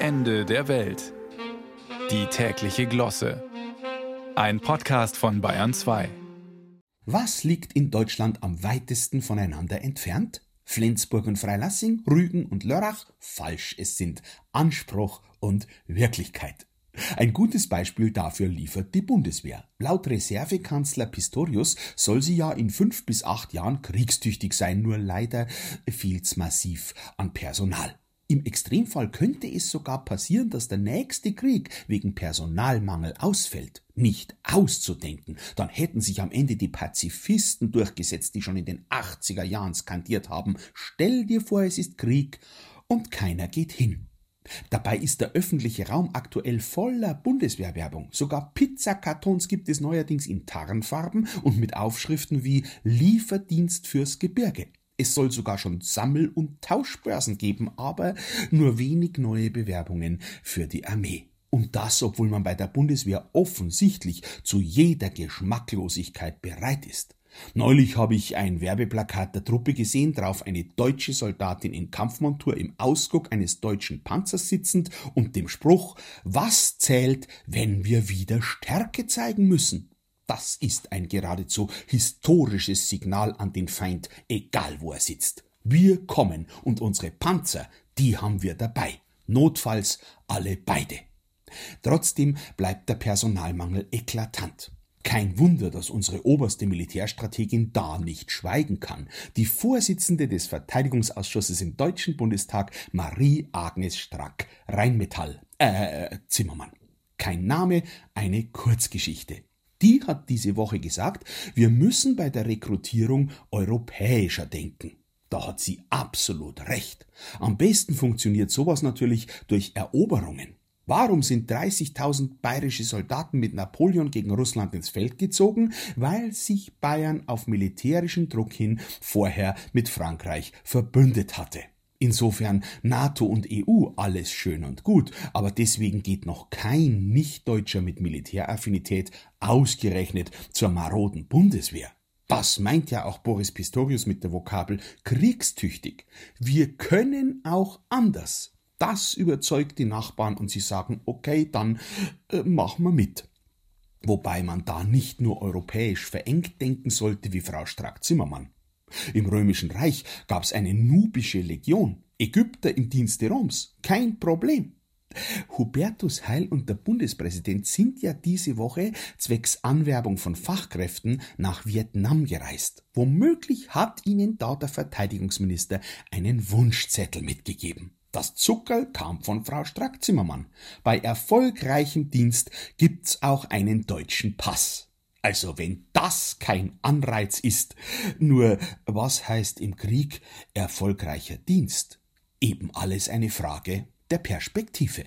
Ende der Welt. Die tägliche Glosse. Ein Podcast von Bayern 2. Was liegt in Deutschland am weitesten voneinander entfernt? Flensburg und Freilassing, Rügen und Lörrach? Falsch, es sind Anspruch und Wirklichkeit. Ein gutes Beispiel dafür liefert die Bundeswehr. Laut Reservekanzler Pistorius soll sie ja in fünf bis acht Jahren kriegstüchtig sein, nur leider fehlt's massiv an Personal. Im Extremfall könnte es sogar passieren, dass der nächste Krieg wegen Personalmangel ausfällt. Nicht auszudenken. Dann hätten sich am Ende die Pazifisten durchgesetzt, die schon in den 80er Jahren skandiert haben. Stell dir vor, es ist Krieg und keiner geht hin. Dabei ist der öffentliche Raum aktuell voller Bundeswehrwerbung. Sogar Pizzakartons gibt es neuerdings in Tarnfarben und mit Aufschriften wie Lieferdienst fürs Gebirge. Es soll sogar schon Sammel- und Tauschbörsen geben, aber nur wenig neue Bewerbungen für die Armee. Und das, obwohl man bei der Bundeswehr offensichtlich zu jeder Geschmacklosigkeit bereit ist. Neulich habe ich ein Werbeplakat der Truppe gesehen, drauf eine deutsche Soldatin in Kampfmontur im Ausguck eines deutschen Panzers sitzend und dem Spruch Was zählt, wenn wir wieder Stärke zeigen müssen? Das ist ein geradezu historisches Signal an den Feind, egal wo er sitzt. Wir kommen und unsere Panzer, die haben wir dabei. Notfalls alle beide. Trotzdem bleibt der Personalmangel eklatant. Kein Wunder, dass unsere oberste Militärstrategin da nicht schweigen kann. Die Vorsitzende des Verteidigungsausschusses im Deutschen Bundestag, Marie-Agnes Strack, Rheinmetall, äh, Zimmermann. Kein Name, eine Kurzgeschichte. Die hat diese Woche gesagt, wir müssen bei der Rekrutierung europäischer denken. Da hat sie absolut recht. Am besten funktioniert sowas natürlich durch Eroberungen. Warum sind 30.000 bayerische Soldaten mit Napoleon gegen Russland ins Feld gezogen? Weil sich Bayern auf militärischen Druck hin vorher mit Frankreich verbündet hatte. Insofern NATO und EU alles schön und gut, aber deswegen geht noch kein Nichtdeutscher mit Militäraffinität ausgerechnet zur maroden Bundeswehr. Das meint ja auch Boris Pistorius mit der Vokabel kriegstüchtig. Wir können auch anders. Das überzeugt die Nachbarn und sie sagen, okay, dann äh, machen wir mit. Wobei man da nicht nur europäisch verengt denken sollte wie Frau Strack-Zimmermann. Im Römischen Reich gab's eine nubische Legion, Ägypter im Dienste Roms, kein Problem. Hubertus Heil und der Bundespräsident sind ja diese Woche zwecks Anwerbung von Fachkräften nach Vietnam gereist. Womöglich hat ihnen da der Verteidigungsminister einen Wunschzettel mitgegeben. Das Zuckerl kam von Frau Strack-Zimmermann. Bei erfolgreichem Dienst gibt's auch einen deutschen Pass. Also wenn das kein Anreiz ist. Nur was heißt im Krieg erfolgreicher Dienst? Eben alles eine Frage der Perspektive.